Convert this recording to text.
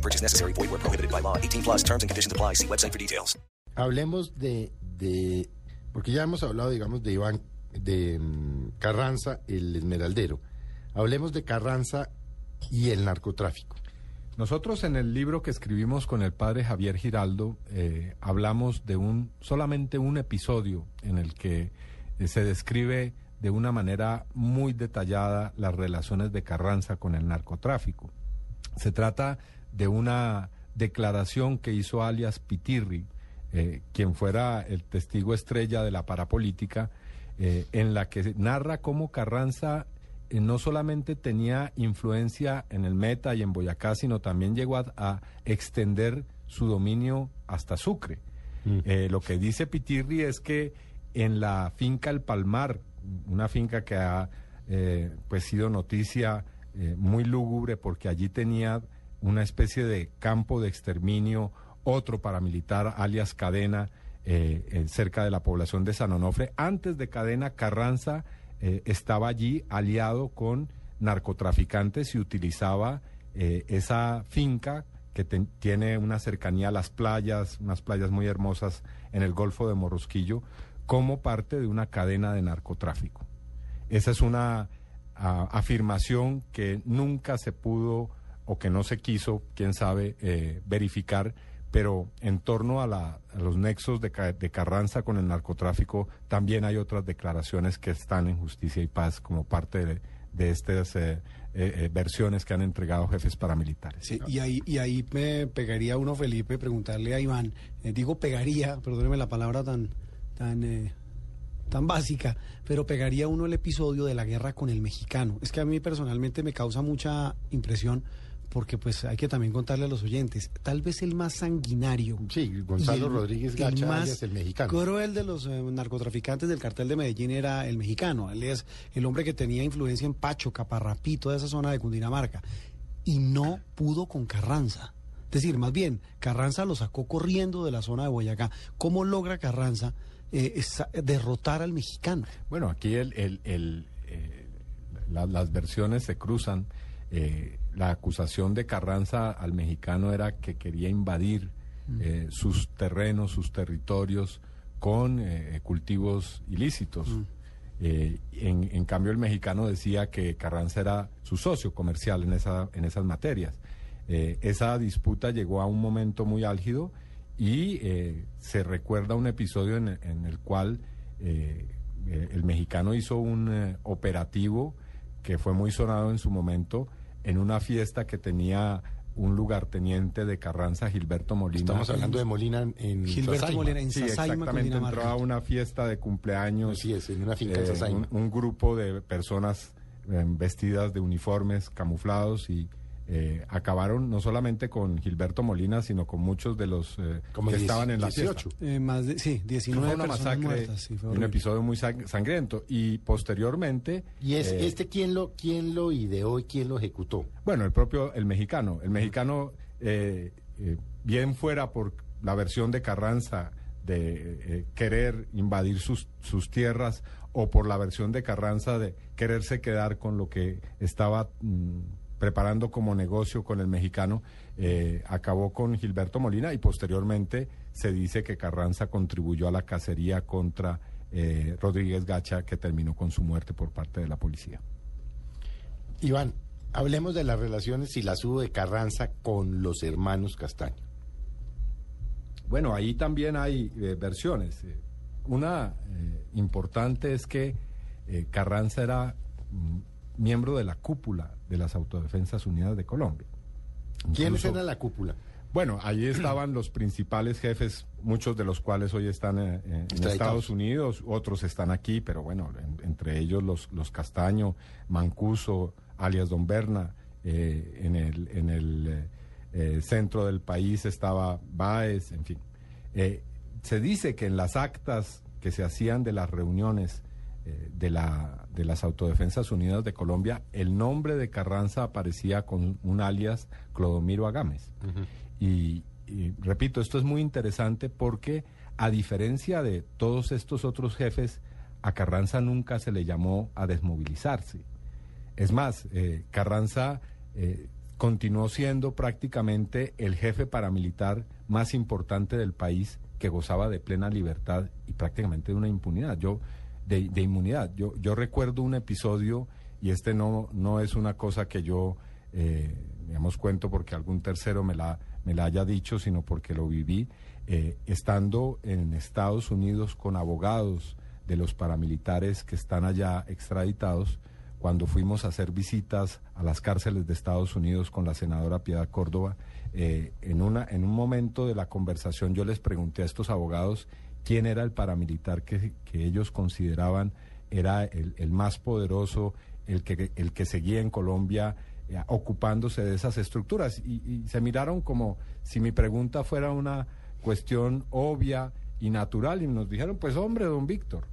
No purchase necessary. Void where prohibited by law. 18 plus terms and conditions apply. See website for details. Hablemos de, de, porque ya hemos hablado, digamos, de Iván, de mm, Carranza, el esmeraldero. Hablemos de Carranza y el narcotráfico. Nosotros en el libro que escribimos con el padre Javier Giraldo eh, hablamos de un solamente un episodio en el que eh, se describe de una manera muy detallada las relaciones de Carranza con el narcotráfico. Se trata de una declaración que hizo alias Pitirri, eh, quien fuera el testigo estrella de la parapolítica, eh, en la que narra cómo Carranza eh, no solamente tenía influencia en el Meta y en Boyacá, sino también llegó a, a extender su dominio hasta Sucre. Eh, lo que dice Pitirri es que en la finca El Palmar, una finca que ha pues sido noticia muy lúgubre porque allí tenía una especie de campo de exterminio, otro paramilitar alias Cadena, eh, eh, cerca de la población de San Onofre. Antes de Cadena, Carranza eh, estaba allí aliado con narcotraficantes y utilizaba eh, esa finca que tiene una cercanía a las playas, unas playas muy hermosas en el Golfo de Morrosquillo, como parte de una cadena de narcotráfico. Esa es una afirmación que nunca se pudo o que no se quiso, quién sabe, eh, verificar, pero en torno a, la- los nexos de, de Carranza con el narcotráfico, también hay otras declaraciones que están en Justicia y Paz como parte de, estas eh, eh, versiones que han entregado jefes paramilitares. Y ahí, me pegaría uno, Felipe, preguntarle a Iván, digo pegaría, perdóneme la palabra tan, tan, tan básica, pero pegaría uno el episodio de la guerra con el mexicano. Es que a mí personalmente me causa mucha impresión porque pues hay que también contarle a los oyentes, tal vez el más sanguinario. Sí, Gonzalo el- Rodríguez el Gacha, más alias el mexicano. cruel de los eh, narcotraficantes del cartel de Medellín era el mexicano. Él es el hombre que tenía influencia en Pacho, Caparrapí, toda esa zona de Cundinamarca. Y no pudo con Carranza. Es decir, más bien, Carranza lo sacó corriendo de la zona de Boyacá. ¿Cómo logra Carranza eh, derrotar al mexicano? Bueno, aquí el, el- el, eh, la- las versiones se cruzan. Eh, la acusación de Carranza al mexicano era que quería invadir eh, sus terrenos, sus territorios con eh, cultivos ilícitos. Eh, en, en cambio, el mexicano decía que Carranza era su socio comercial en, esa, en esas materias. Eh, esa disputa llegó a un momento muy álgido y eh, se recuerda un episodio en, en el cual eh, eh, el mexicano hizo un eh, operativo que fue muy sonado en su momento en una fiesta que tenía un lugarteniente de Carranza, Gilberto Molina. Estamos hablando de Molina en- en Gilberto Sasaima. Molina en Sí, Sasaima, exactamente. Entró a una fiesta de cumpleaños. Así es, en una finca en eh, Sasaima. un, un grupo de personas eh, vestidas de uniformes camuflados y eh, acabaron no solamente con Gilberto Molina, sino con muchos de los eh, Como que estaban en la 18. fiesta. Eh, más de, sí, 19 Fue una personas masacre, muertas. sí, fue un episodio muy sang- sangriento. Y posteriormente... ¿Y es eh, este quién lo, quién lo ideó y quién lo ejecutó? Bueno, el propio, el mexicano. El mexicano, eh, eh, bien fuera por la versión de Carranza de eh, querer invadir sus, sus tierras o por la versión de Carranza de quererse quedar con lo que estaba mm, preparando como negocio con el mexicano, eh, acabó con Gilberto Molina y posteriormente se dice que Carranza contribuyó a la cacería contra eh, Rodríguez Gacha que terminó con su muerte por parte de la policía. Iván, hablemos de las relaciones y las hubo de Carranza con los hermanos Castaño. Bueno, ahí también hay eh, versiones. Una importante es que Carranza era mm, miembro de la cúpula de las Autodefensas Unidas de Colombia. ¿Quiénes eran la cúpula? Bueno, ahí estaban los principales jefes, muchos de los cuales hoy están eh, eh, en. Estados Unidos, otros están aquí, pero bueno, en- entre ellos los, los Castaño, Mancuso, alias Don Berna, eh, en el, en el eh, centro del país estaba Báez, en fin. Se dice que en las actas que se hacían de las reuniones de, la, de las Autodefensas Unidas de Colombia, el nombre de Carranza aparecía con un alias Clodomiro Agames. y, y repito, esto es muy interesante porque a diferencia de todos estos otros jefes, a Carranza nunca se le llamó a desmovilizarse. Es más, eh, Carranza eh, continuó siendo prácticamente el jefe paramilitar más importante del país que gozaba de plena libertad y prácticamente de una impunidad. Yo, de, de inmunidad. Yo, yo recuerdo un episodio, y este no, no es una cosa que yo, eh, digamos, cuento porque algún tercero me la, me la haya dicho, sino porque lo viví, eh, estando en Estados Unidos con abogados de los paramilitares que están allá extraditados, cuando fuimos a hacer visitas a las cárceles de Estados Unidos con la senadora Piedad Córdoba, eh, en, una, en un momento de la conversación yo les pregunté a estos abogados quién era el paramilitar que, que ellos consideraban era el, el, más poderoso, el que, el que seguía en Colombia eh, ocupándose de esas estructuras. Y, y se miraron como si mi pregunta fuera una cuestión obvia y natural y nos dijeron, pues hombre, don Víctor,